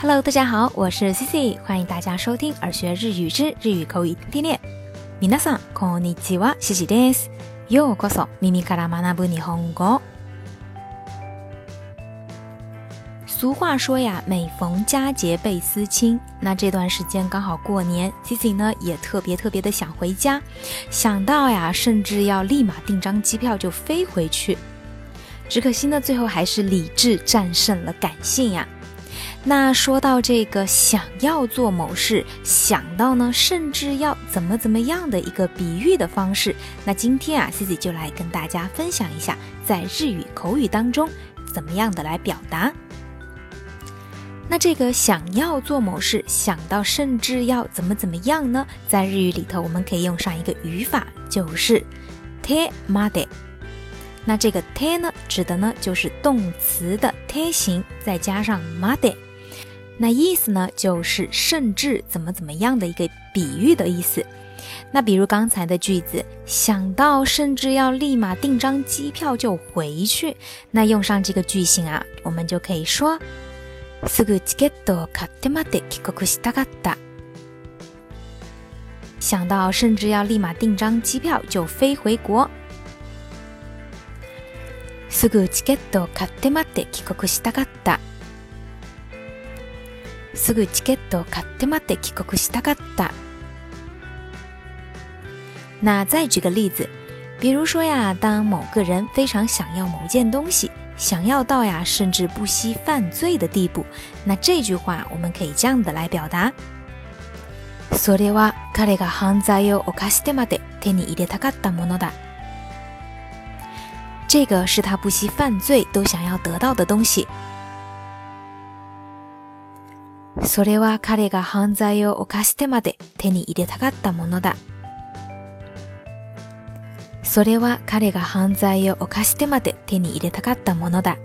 Hello，大家好，我是 Cici，欢迎大家收听耳学日语之日语口语天天练。皆さんこんにちは、Cici です。ようこそ耳から学ぶ日本語。俗话说呀，每逢佳节倍思亲。那这段时间刚好过年，Cici 呢也特别特别的想回家，想到呀，甚至要立马订张机票就飞回去。只可惜呢，最后还是理智战胜了感性呀。 那说到这个想要做某事，想到呢，甚至要怎么怎么样的一个比喻的方式，那今天啊，Cici 就来跟大家分享一下，在日语口语当中怎么样的来表达。那这个想要做某事，想到甚至要怎么怎么样呢？在日语里头，我们可以用上一个语法，就是てまで。那这个て呢，指的呢就是动词的て形，再加上まで。 那意思呢，就是甚至怎么怎么样的一个比喻的意思。那比如刚才的句子，想到甚至要立马订张机票就回去，那用上这个句型啊，我们就可以说。すぐチケットを買ってまで帰国したかった。想到甚至要立马订张机票就飞回国。すぐチケットを買ってまで帰国したかった。 すぐチケットを買ってまで帰国したかった。那再举个例子，比如说呀，当某个人非常想要某件东西。想要到呀，甚至不惜犯罪的地步，那这句话我们可以这样的来表达：それは彼が犯罪を犯してまで手に入れたかったものだ。这个是他不惜犯罪都想要得到的东西。 それは彼が犯罪を犯してまで手に入れたかったものだ。それは彼が犯罪を犯してまで手に入れたかったものだ。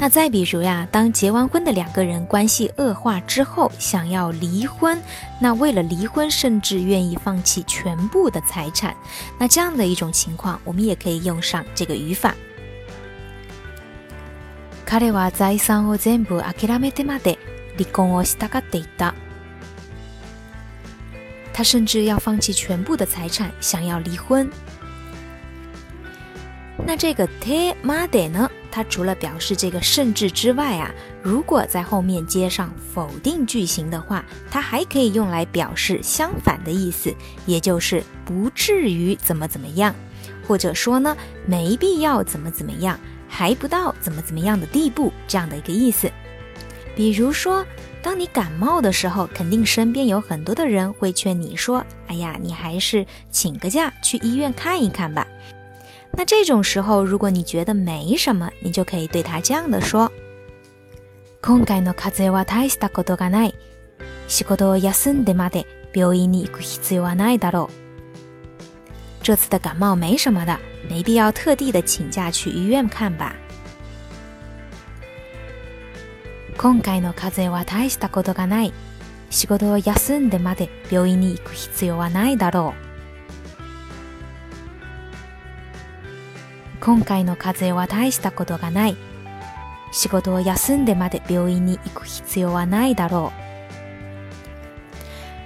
那再比如呀，当结完婚的两个人关系恶化之后，想要离婚，那为了离婚，甚至愿意放弃全部的财产，那这样的一种情况，我们也可以用上这个语法。 彼は財産を全部諦めてまで離婚をしたがっていた。他甚至要放弃全部的财产，想要离婚。那这个 te made 呢？它除了表示这个甚至之外啊，如果在后面接上否定句型的话，它还可以用来表示相反的意思，也就是不至于怎么怎么样，或者说呢，没必要怎么怎么样， 还不到怎么怎么样的地步这样的一个意思。比如说。当你感冒的时候，肯定身边有很多的人会劝你说：“哎呀，你还是请个假去医院看一看吧。”那这种时候，如果你觉得没什么，你就可以对他这样的说：“今回の風邪は大したことがない。仕事を休んでまで病院に行く必要はないだろう。” 这次的感冒没什么的，没必要特地的请假去医院看吧。今回の風邪は大したことがない。仕事を休んでまで病院に行く必要はないだろう。今回の風邪は大したことがない。仕事を休んでまで病院に行く必要はないだろ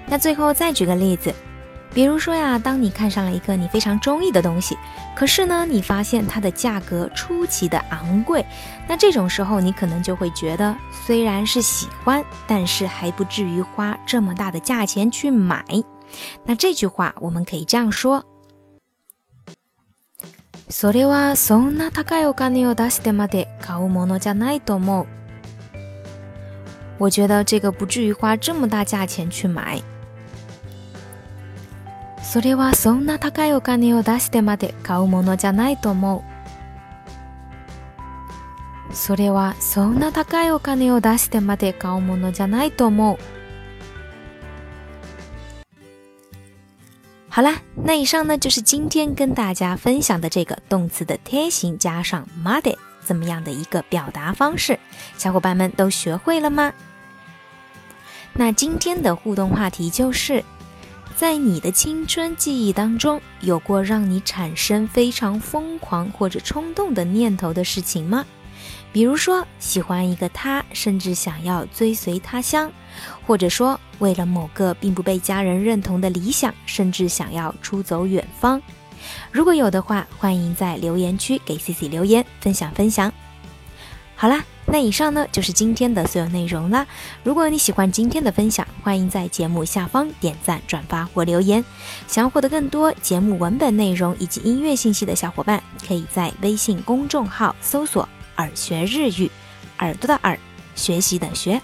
う。那最后再举个例子。 比如说呀，当你看上了一个你非常中意的东西，可是呢，你发现它的价格出奇的昂贵，那这种时候你可能就会觉得，虽然是喜欢，但是还不至于花这么大的价钱去买。那这句话我们可以这样说：それはそんな高いお金を出してまで買うものじゃないと思う。我觉得这个不至于花这么大价钱去买。 それはそんな高いお金を出してまで買うものじゃないと思う。それはそんな高いお金を出してまで買うものじゃないと思う。好啦，那以上呢就是今天跟大家分享的这个动词的贴形加上 made 怎么样的一个表达方式，小伙伴们都学会了吗？那今天的互动话题就是。在你的青春记忆当中，有过让你产生非常疯狂或者冲动的念头的事情吗？比如说喜欢一个他，甚至想要追随他乡，或者说为了某个并不被家人认同的理想，甚至想要出走远方。如果有的话，欢迎在留言区给 Cici 留言分享分享。好啦，那以上呢就是今天的所有内容啦。如果你喜欢今天的分享，欢迎在节目下方点赞、转发或留言。想要获得更多节目文本内容以及音乐信息的小伙伴，可以在微信公众号搜索“耳学日语”，耳朵的耳，学习的学。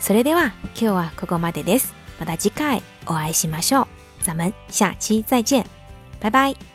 それでは今日はここまでです。また次回お会いしましょう。咱们下期再见，拜拜。